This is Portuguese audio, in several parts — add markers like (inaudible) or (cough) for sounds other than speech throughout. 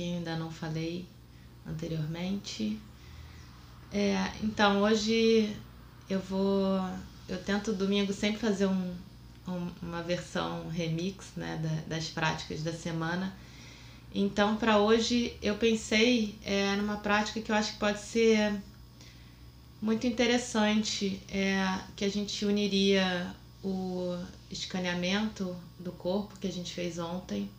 quem ainda não falei anteriormente. É, então, hoje eu vou. Eu tento domingo sempre fazer um, um- uma versão remix né, da- das práticas da semana. Então, para hoje, eu pensei é, numa prática que eu acho que pode ser muito interessante, é, que a gente uniria o escaneamento do corpo que a gente fez ontem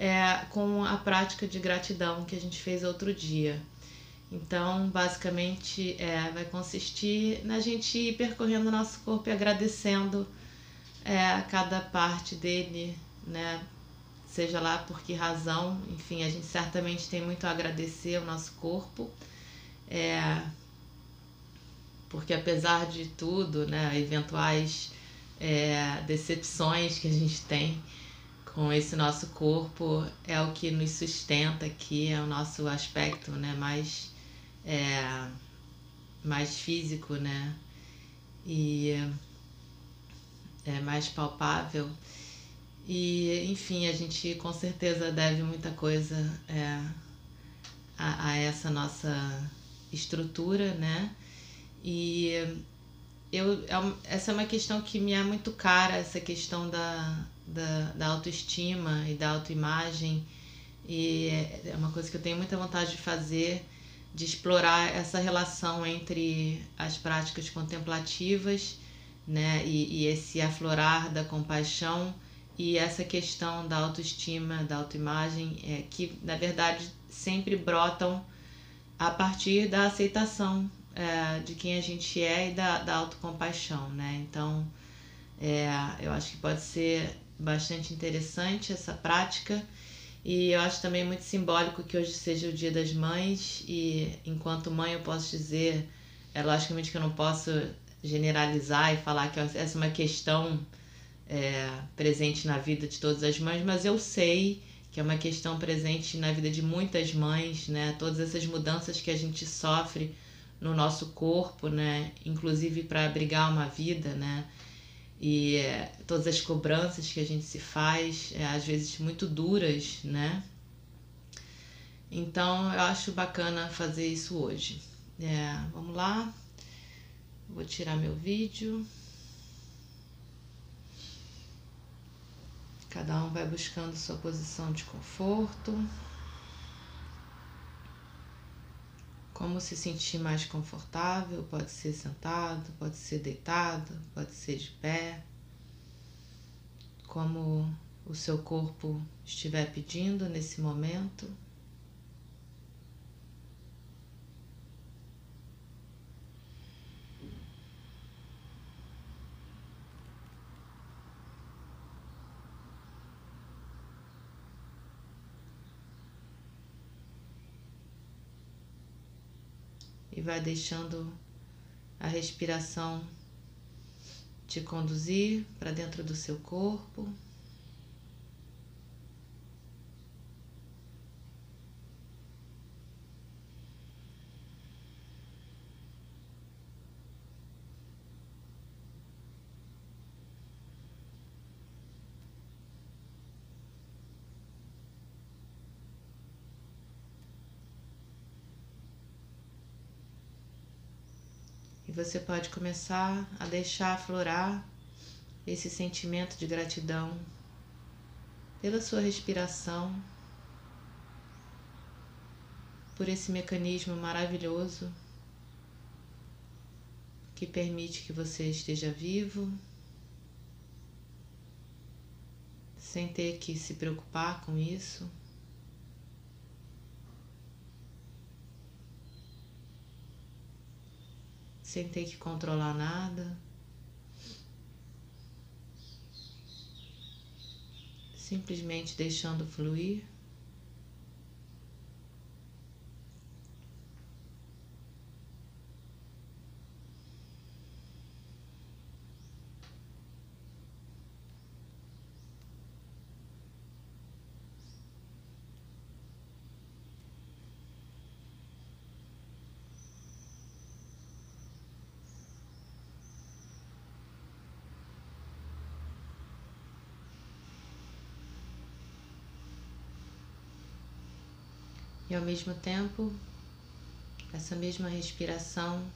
é, com a prática de gratidão que a gente fez outro dia. Então, basicamente, é, vai consistir na gente ir percorrendo o nosso corpo e agradecendo é, cada parte dele, né? Seja lá por que razão, enfim, a gente certamente tem muito a agradecer ao nosso corpo. É, porque apesar de tudo, né, eventuais é, decepções que a gente tem com esse nosso corpo, é o que nos sustenta aqui, é o nosso aspecto né, mais, é, mais físico, né? E é mais palpável. E, enfim, a gente com certeza deve muita coisa é, a, a essa nossa estrutura, né? E eu, é essa é uma questão que me é muito cara, essa questão da, da, da autoestima e da autoimagem. E é uma coisa que eu tenho muita vontade de fazer, de explorar essa relação entre as práticas contemplativas né, e, e esse aflorar da compaixão e essa questão da autoestima, da autoimagem, é, que na verdade sempre brotam a partir da aceitação é, de quem a gente é e da, da autocompaixão, né? Então, é, eu acho que pode ser bastante interessante essa prática e eu acho também muito simbólico que hoje seja o Dia das Mães e enquanto mãe eu posso dizer, é logicamente que eu não posso generalizar e falar que essa é uma questão é, presente na vida de todas as mães, mas eu sei que é uma questão presente na vida de muitas mães, né? Todas essas mudanças que a gente sofre no nosso corpo, né? Inclusive para abrigar uma vida, né? E é, todas as cobranças que a gente se faz, é, às vezes muito duras, né? Então eu acho bacana fazer isso hoje. É, vamos lá. Vou tirar meu vídeo. Cada um vai buscando sua posição de conforto. Como se sentir mais confortável, pode ser sentado, pode ser deitado, pode ser de pé. Como o seu corpo estiver pedindo nesse momento. E vai deixando a respiração te conduzir para dentro do seu corpo. E você pode começar a deixar aflorar esse sentimento de gratidão pela sua respiração, por esse mecanismo maravilhoso que permite que você esteja vivo, sem ter que se preocupar com isso. Sem ter que controlar nada. Simplesmente deixando fluir. E ao mesmo tempo, essa mesma respiração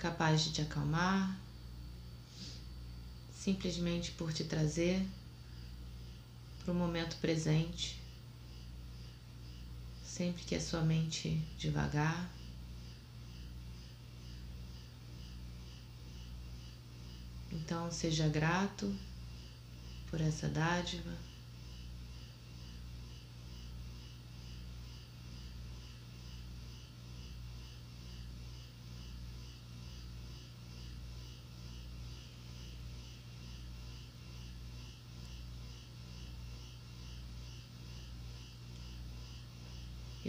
capaz de te acalmar, simplesmente por te trazer para o momento presente, sempre que a sua mente devagar. Então, seja grato por essa dádiva.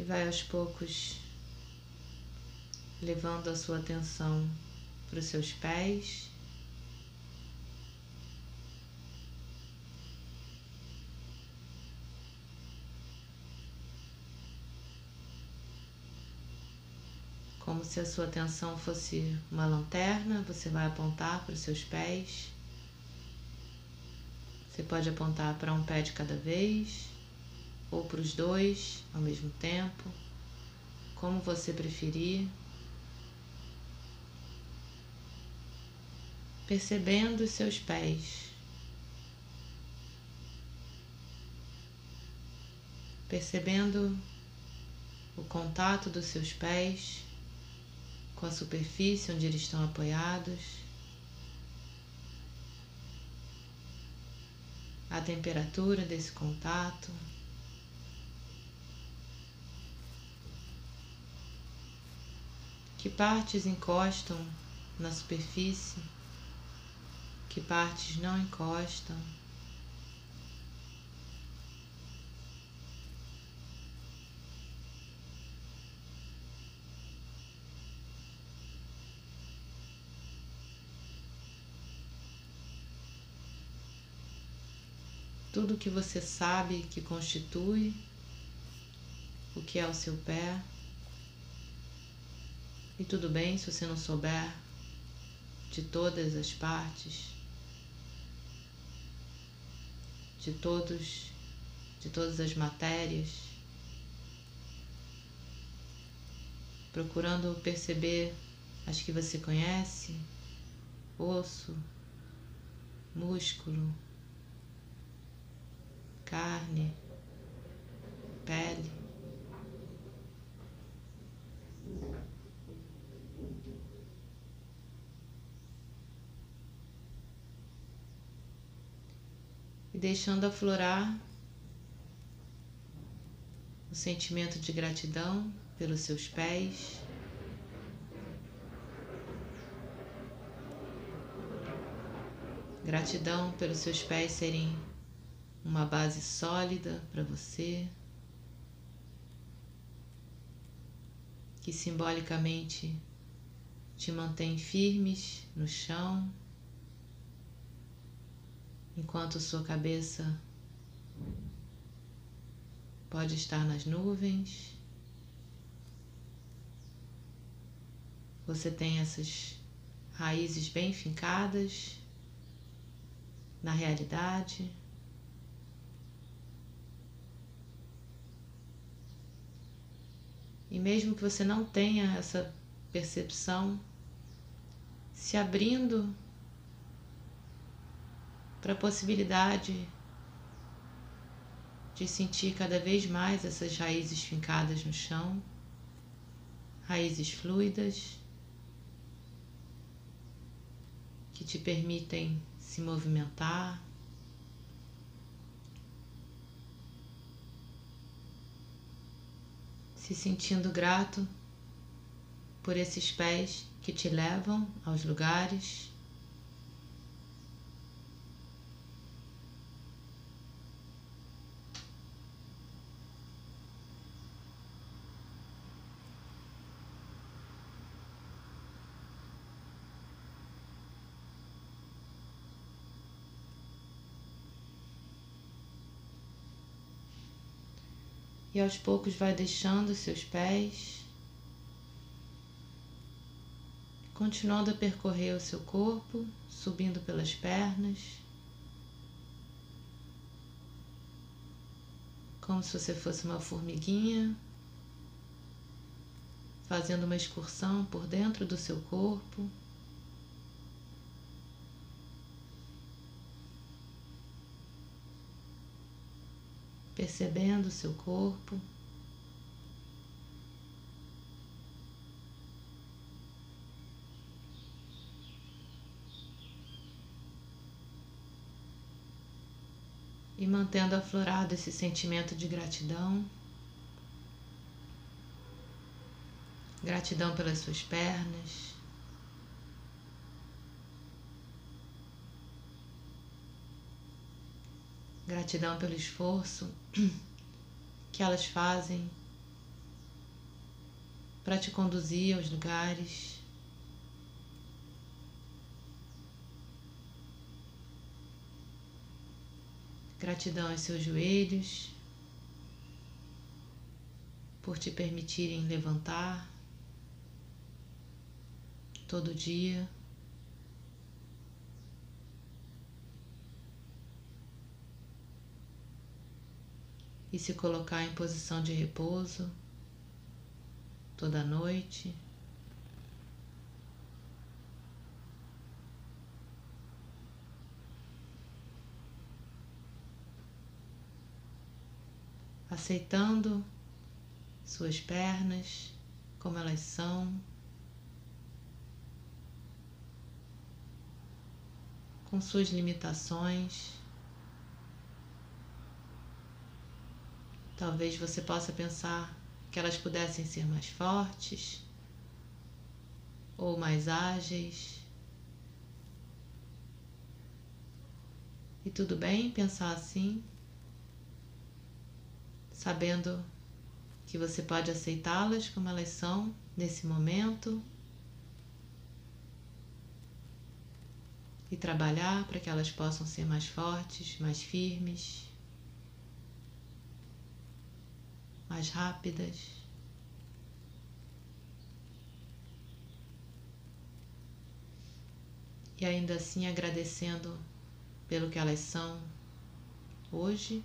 Vai aos poucos levando a sua atenção para os seus pés. Como se a sua atenção fosse uma lanterna, você vai apontar para os seus pés. Você pode apontar para um pé de cada vez ou para os dois ao mesmo tempo, como você preferir. Percebendo os seus pés, percebendo o contato dos seus pés com a superfície onde eles estão apoiados, a temperatura desse contato. Que partes encostam na superfície? Que partes não encostam? Tudo que você sabe que constitui o que é o seu pé. E tudo bem se você não souber de todas as partes, de todos, de todas as matérias, procurando perceber as que você conhece, osso, músculo, carne, pele. Deixando aflorar o sentimento de gratidão pelos seus pés. Gratidão pelos seus pés serem uma base sólida para você, que simbolicamente te mantém firmes no chão enquanto sua cabeça pode estar nas nuvens. Você tem essas raízes bem fincadas na realidade. E mesmo que você não tenha essa percepção, se abrindo para a possibilidade de sentir cada vez mais essas raízes fincadas no chão, raízes fluidas que te permitem se movimentar. Se sentindo grato por esses pés que te levam aos lugares. E aos poucos vai deixando seus pés continuando a percorrer o seu corpo, subindo pelas pernas, como se você fosse uma formiguinha, fazendo uma excursão por dentro do seu corpo. Percebendo o seu corpo. e mantendo aflorado esse sentimento de gratidão. Gratidão pelas suas pernas. Gratidão pelo esforço (clears throat) que elas fazem para te conduzir aos lugares Gratidão aos seus joelhos por te permitirem levantar todo dia. E se colocar em posição de repouso toda noite. aceitando suas pernas como elas são, com suas limitações. Talvez você possa pensar que elas pudessem ser mais fortes ou mais ágeis. E tudo bem pensar assim sabendo que você pode aceitá-las como elas são nesse momento e trabalhar para que elas possam ser mais fortes, mais firmes, mais rápidas. E ainda assim agradecendo pelo que elas são hoje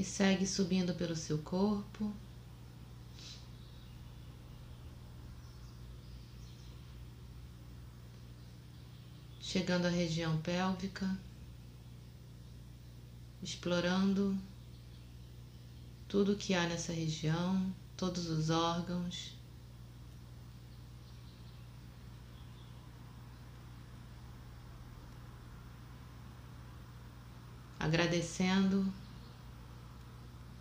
e segue subindo pelo seu corpo. Chegando à região pélvica, explorando tudo que há nessa região, todos os órgãos. Agradecendo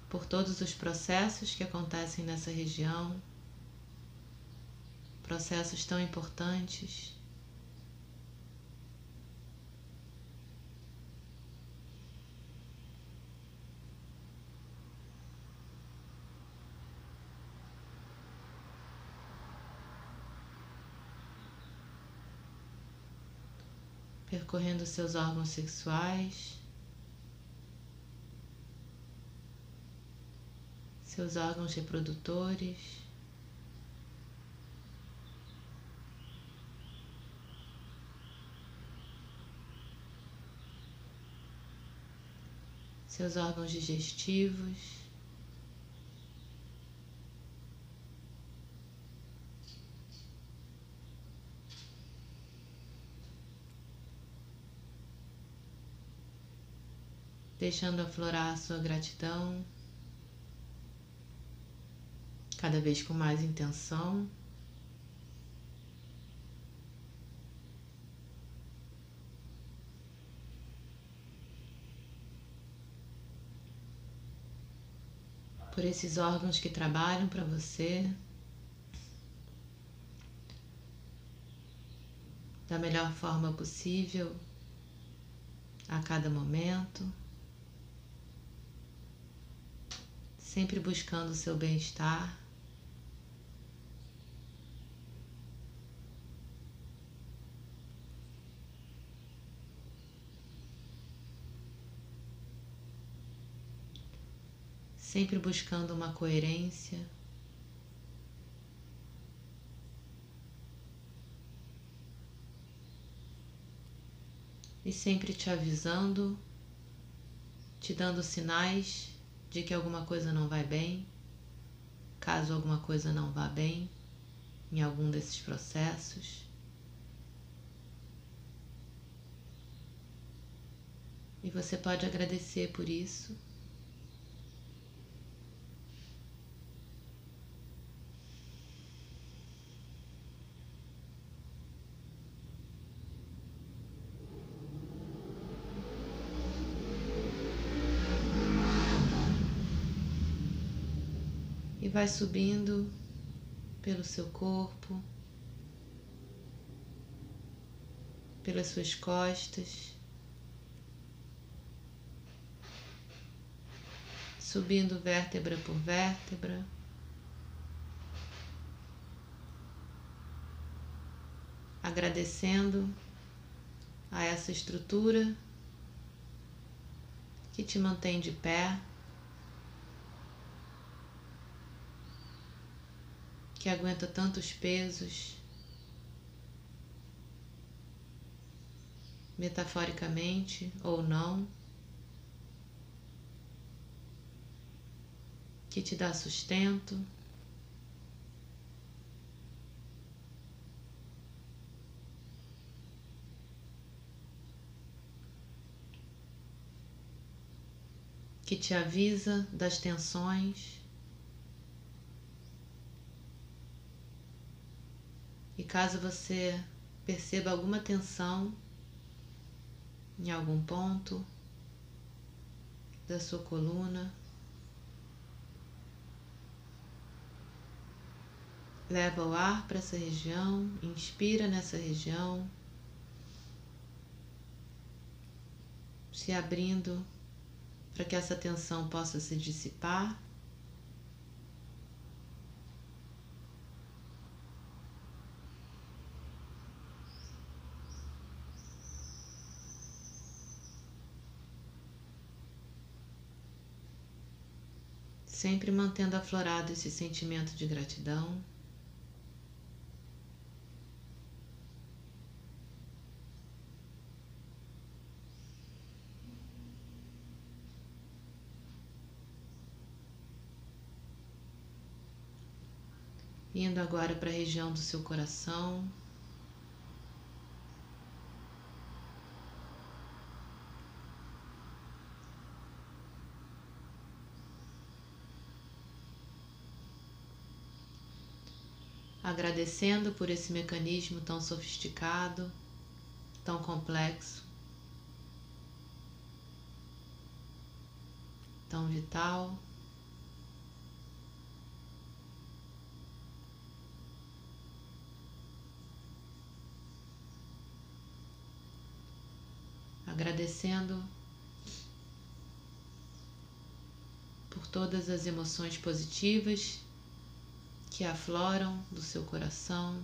por todos os processos que acontecem nessa região, processos tão importantes. Percorrendo seus órgãos sexuais. seus órgãos reprodutores. Seus órgãos digestivos. deixando aflorar a sua gratidão cada vez com mais intenção. Por esses órgãos que trabalham para você da melhor forma possível a cada momento. sempre buscando o seu bem-estar. Sempre buscando uma coerência. E sempre te avisando, te dando sinais de que alguma coisa não vai bem, caso alguma coisa não vá bem em algum desses processos. E você pode agradecer por isso. Vai subindo pelo seu corpo, pelas suas costas, subindo vértebra por vértebra. Agradecendo a essa estrutura que te mantém de pé. Que aguenta tantos pesos, metaforicamente ou não, que te dá sustento. Que te avisa das tensões. E caso você perceba alguma tensão em algum ponto da sua coluna, leva o ar para essa região, inspira nessa região, se abrindo para que essa tensão possa se dissipar. Sempre mantendo aflorado esse sentimento de gratidão. Indo agora para a região do seu coração. Agradecendo por esse mecanismo tão sofisticado, tão complexo, tão vital. Agradecendo por todas as emoções positivas que afloram do seu coração.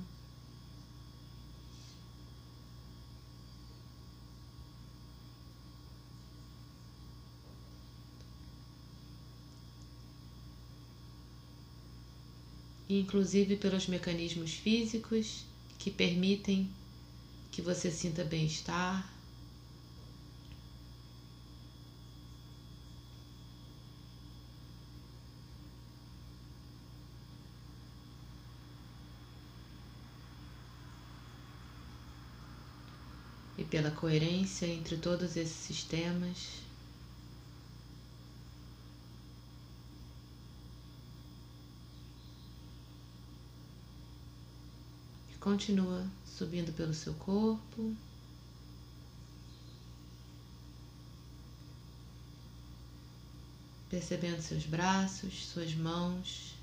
inclusive pelos mecanismos físicos que permitem que você sinta bem-estar. pela coerência entre todos esses sistemas. Continua subindo pelo seu corpo. Percebendo seus braços, suas mãos,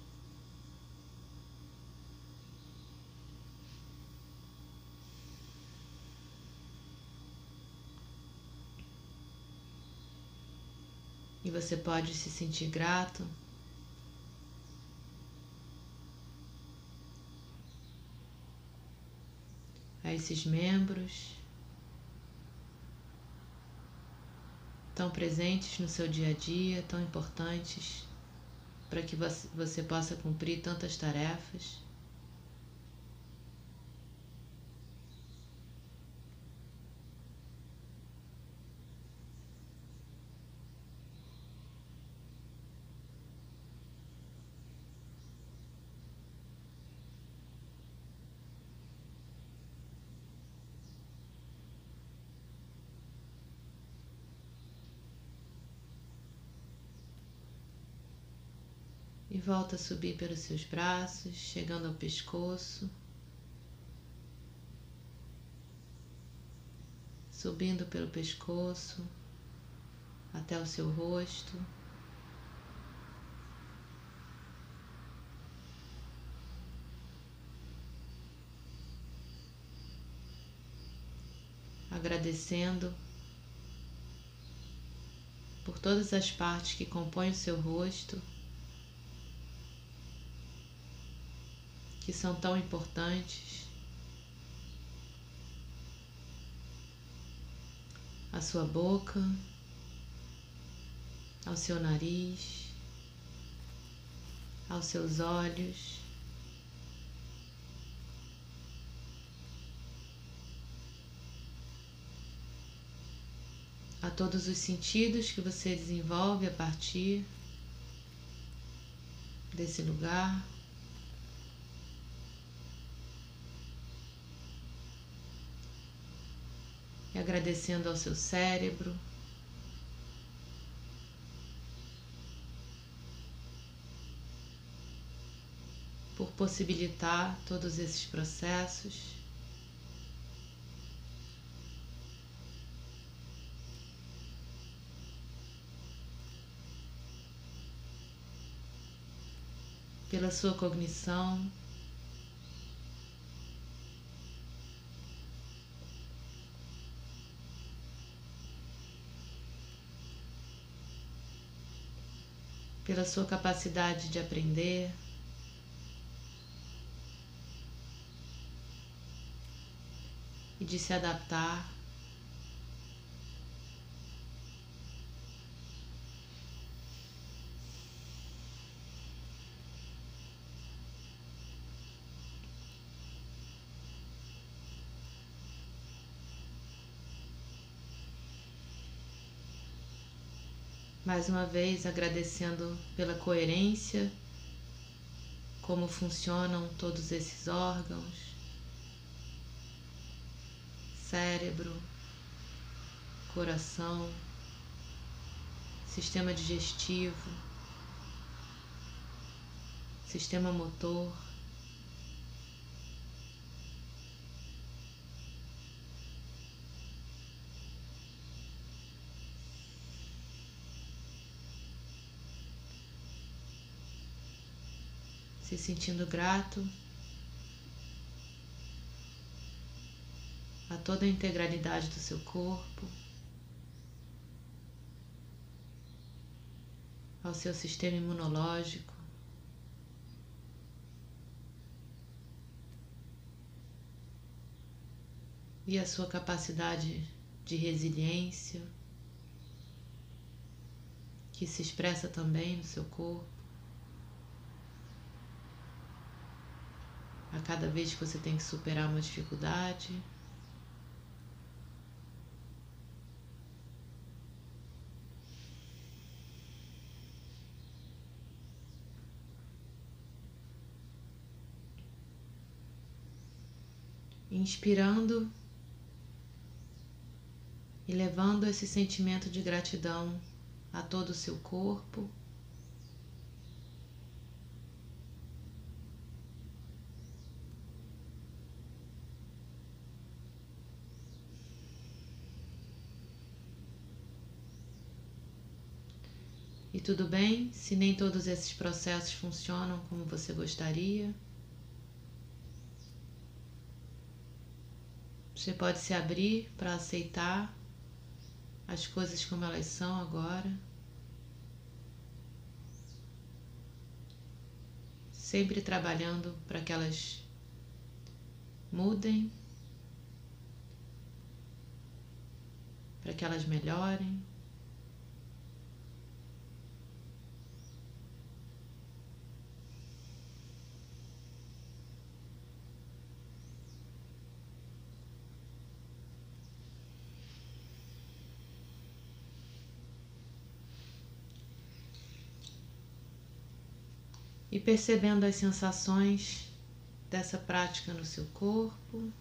você pode se sentir grato a esses membros tão presentes no seu dia a dia, tão importantes para que você possa cumprir tantas tarefas. E volta a subir pelos seus braços, chegando ao pescoço, subindo pelo pescoço até o seu rosto. Agradecendo por todas as partes que compõem o seu rosto. Que são tão importantes. A sua boca, ao seu nariz, aos seus olhos. A todos os sentidos que você desenvolve a partir desse lugar. E agradecendo ao seu cérebro. Por possibilitar todos esses processos. Pela sua cognição. Pela sua capacidade de aprender. E de se adaptar. Mais uma vez agradecendo pela coerência, como funcionam todos esses órgãos, cérebro, coração, sistema digestivo, sistema motor. Sentindo grato a toda a integralidade do seu corpo, ao seu sistema imunológico. E a sua capacidade de resiliência, que se expressa também no seu corpo. Cada vez que você tem que superar uma dificuldade. Inspirando e levando esse sentimento de gratidão a todo o seu corpo. Tudo bem se nem todos esses processos funcionam como você gostaria. Você pode se abrir para aceitar as coisas como elas são agora. Sempre trabalhando para que elas mudem, para que elas melhorem. Percebendo as sensações dessa prática no seu corpo,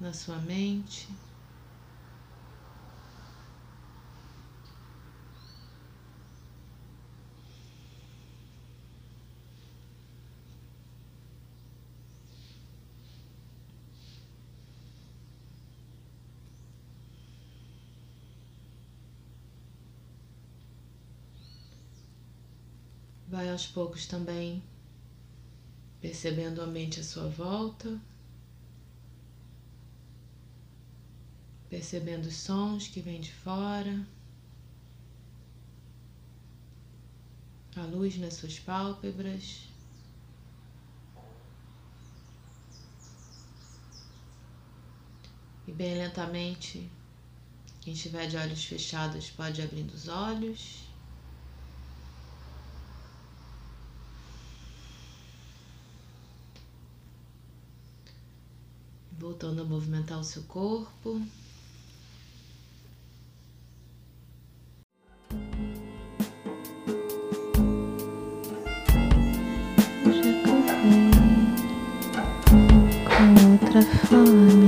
na sua mente. Vai aos poucos também percebendo a mente à sua volta, percebendo os sons que vêm de fora, a luz nas suas pálpebras. E bem lentamente, quem estiver de olhos fechados pode abrindo os olhos. Voltando a movimentar o seu corpo. Já com outra fome,